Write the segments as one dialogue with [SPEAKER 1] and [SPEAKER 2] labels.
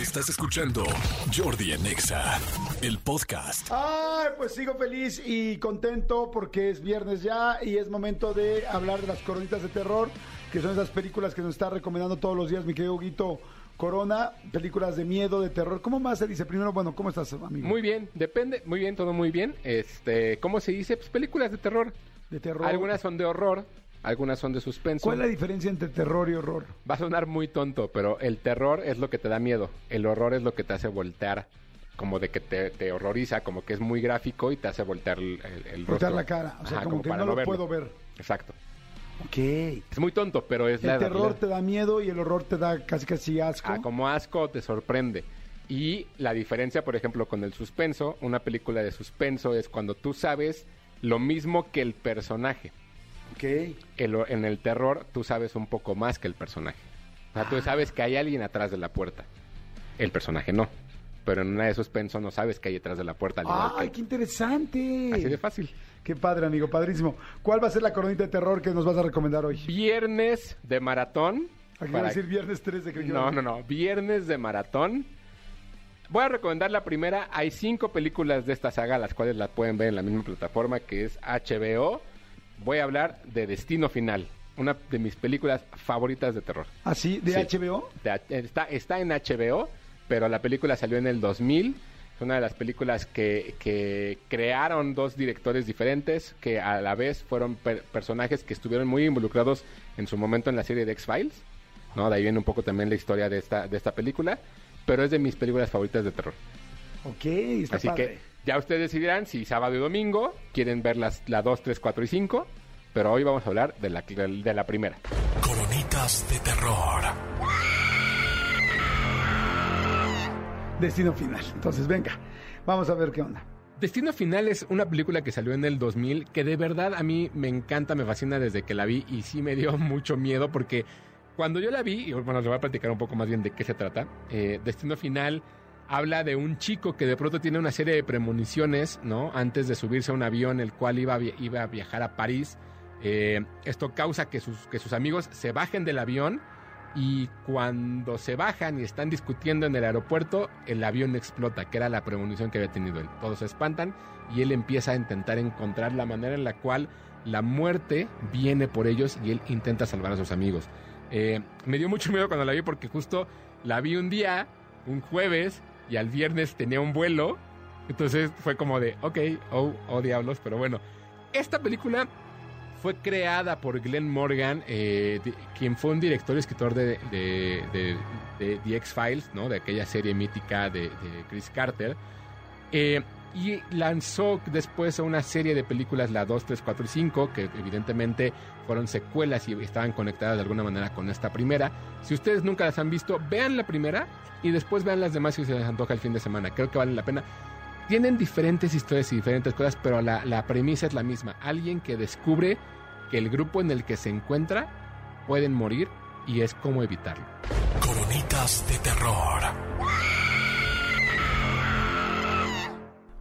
[SPEAKER 1] Estás escuchando Jordi en Exa, el podcast.
[SPEAKER 2] Ay, pues sigo feliz y contento porque es viernes ya y es momento de hablar de las coronitas de terror, que son esas películas que nos está recomendando todos los días mi querido Huguito Corona, películas de miedo, de terror. ¿Cómo más se dice? Primero, bueno, ¿cómo estás, amigo?
[SPEAKER 3] Muy bien, depende, muy bien, todo muy bien. Este, ¿cómo se dice? Pues películas de terror.
[SPEAKER 2] De terror.
[SPEAKER 3] Algunas son de horror, algunas son de suspenso.
[SPEAKER 2] ¿Cuál es la diferencia entre terror y horror?
[SPEAKER 3] Va a sonar muy tonto, pero el terror es lo que te da miedo. El horror es lo que te hace voltear. Como de que te, te horroriza, como que es muy gráfico y te hace voltear el, el, el
[SPEAKER 2] Voltear
[SPEAKER 3] rostro.
[SPEAKER 2] la cara, o sea,
[SPEAKER 3] Ajá,
[SPEAKER 2] como, que
[SPEAKER 3] para
[SPEAKER 2] no lo
[SPEAKER 3] verlo.
[SPEAKER 2] puedo ver.
[SPEAKER 3] Exacto.
[SPEAKER 2] Ok.
[SPEAKER 3] Es muy tonto, pero es la
[SPEAKER 2] El terror
[SPEAKER 3] realidad.
[SPEAKER 2] te da miedo y el horror te da casi casi asco.
[SPEAKER 3] Ah, como asco te sorprende. Y la diferencia, por ejemplo, con el suspenso, una película de suspenso es cuando tú sabes lo mismo que el personaje.
[SPEAKER 2] Ok.
[SPEAKER 3] El- en el terror tú sabes un poco más que el personaje. O sea,
[SPEAKER 2] Ah.
[SPEAKER 3] tú sabes que hay alguien atrás de la puerta. El personaje no. Pero en una de suspenso no sabes que hay detrás de la puerta.
[SPEAKER 2] ¡Ay,
[SPEAKER 3] que-
[SPEAKER 2] qué interesante!
[SPEAKER 3] Así de fácil.
[SPEAKER 2] Qué padre, amigo, padrísimo. ¿Cuál va a ser la coronita de terror que nos vas a recomendar hoy?
[SPEAKER 3] Viernes de maratón.
[SPEAKER 2] Aquí
[SPEAKER 3] para-
[SPEAKER 2] a decir viernes 3 de
[SPEAKER 3] No, no, no. Viernes de maratón. Voy a recomendar la primera. Hay cinco películas de esta saga, las cuales la pueden ver en la misma plataforma que es HBO. Voy a hablar de Destino Final, una de mis películas favoritas de terror.
[SPEAKER 2] ¿De
[SPEAKER 3] Sí.
[SPEAKER 2] HBO?
[SPEAKER 3] De- está, está en HBO, pero la película salió en el 2000. Es una de las películas que, que crearon dos directores diferentes, que a la vez fueron per- personajes que estuvieron muy involucrados en su momento en la serie de X-Files. ¿no? De ahí viene un poco también la historia de esta, de esta película, pero es de mis películas favoritas de terror.
[SPEAKER 2] Ok, está
[SPEAKER 3] Así
[SPEAKER 2] padre.
[SPEAKER 3] que ya ustedes decidirán si sábado y domingo quieren ver las, la 2, 3, 4 y 5, pero hoy vamos a hablar de la, de la primera.
[SPEAKER 1] Coronitas de terror.
[SPEAKER 2] Destino final. Entonces, venga, vamos a ver qué onda.
[SPEAKER 3] Destino Final es una película que salió en el 2000 que de verdad a mí me encanta, me fascina desde que la vi y sí me dio mucho miedo porque cuando yo la vi, y bueno, les voy a platicar un poco más bien de qué se trata, eh, Destino Final habla de un chico que de pronto tiene una serie de premoniciones, ¿no? Antes de subirse a un avión el cual iba a, iba a viajar a París. Eh, esto causa que sus, que sus amigos se bajen del avión y cuando se bajan y están discutiendo en el aeropuerto, el avión explota, que era la premonición que había tenido él. Todos se espantan y él empieza a intentar encontrar la manera en la cual la muerte viene por ellos y él intenta salvar a sus amigos. Eh, me dio mucho miedo cuando la vi porque justo la vi un día, un jueves, y al viernes tenía un vuelo. Entonces fue como de, ok, oh, oh diablos, pero bueno. Esta película fue creada por Glenn Morgan, eh, quien fue un director y escritor de, de, de- The X-Files, ¿no? de aquella serie mítica de Chris Carter. Eh, y lanzó después una serie de películas, la 2, 3, 4 y 5, que evidentemente fueron secuelas y estaban conectadas de alguna manera con esta primera. Si ustedes nunca las han visto, vean la primera y después vean las demás si se les antoja el fin de semana. Creo que vale la pena. Tienen diferentes historias y diferentes cosas, pero la, la premisa es la misma. Alguien que descubre que el grupo en el que se encuentra pueden morir y es cómo evitarlo.
[SPEAKER 1] Coronitas de terror.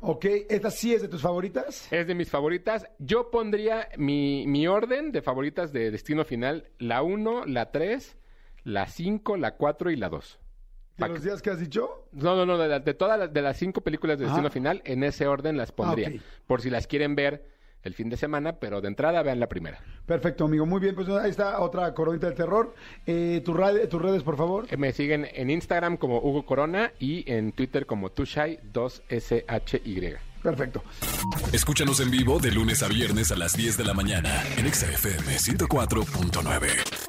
[SPEAKER 2] Ok, ¿esta sí es de tus favoritas?
[SPEAKER 3] Es de mis favoritas. Yo pondría mi, mi orden de favoritas de Destino Final, la 1, la 3, la 5, la 4 y la 2.
[SPEAKER 2] ¿De los días que has dicho?
[SPEAKER 3] No, no, no, de, la- de todas las, de las cinco películas de Destino. Final, en ese orden las pondría.
[SPEAKER 2] Ah, ok.
[SPEAKER 3] Por si las quieren ver el fin de semana, pero de entrada vean la primera.
[SPEAKER 2] Perfecto, amigo. Muy bien, pues ahí está otra coronita de terror. Eh, tu tus redes, por favor.
[SPEAKER 3] Eh, Me siguen en Instagram como Hugo Corona y en Twitter como Tushai2SHY.
[SPEAKER 2] Perfecto.
[SPEAKER 1] Escúchanos en vivo de lunes a viernes a las 10 de la mañana en Exa FM 104.9.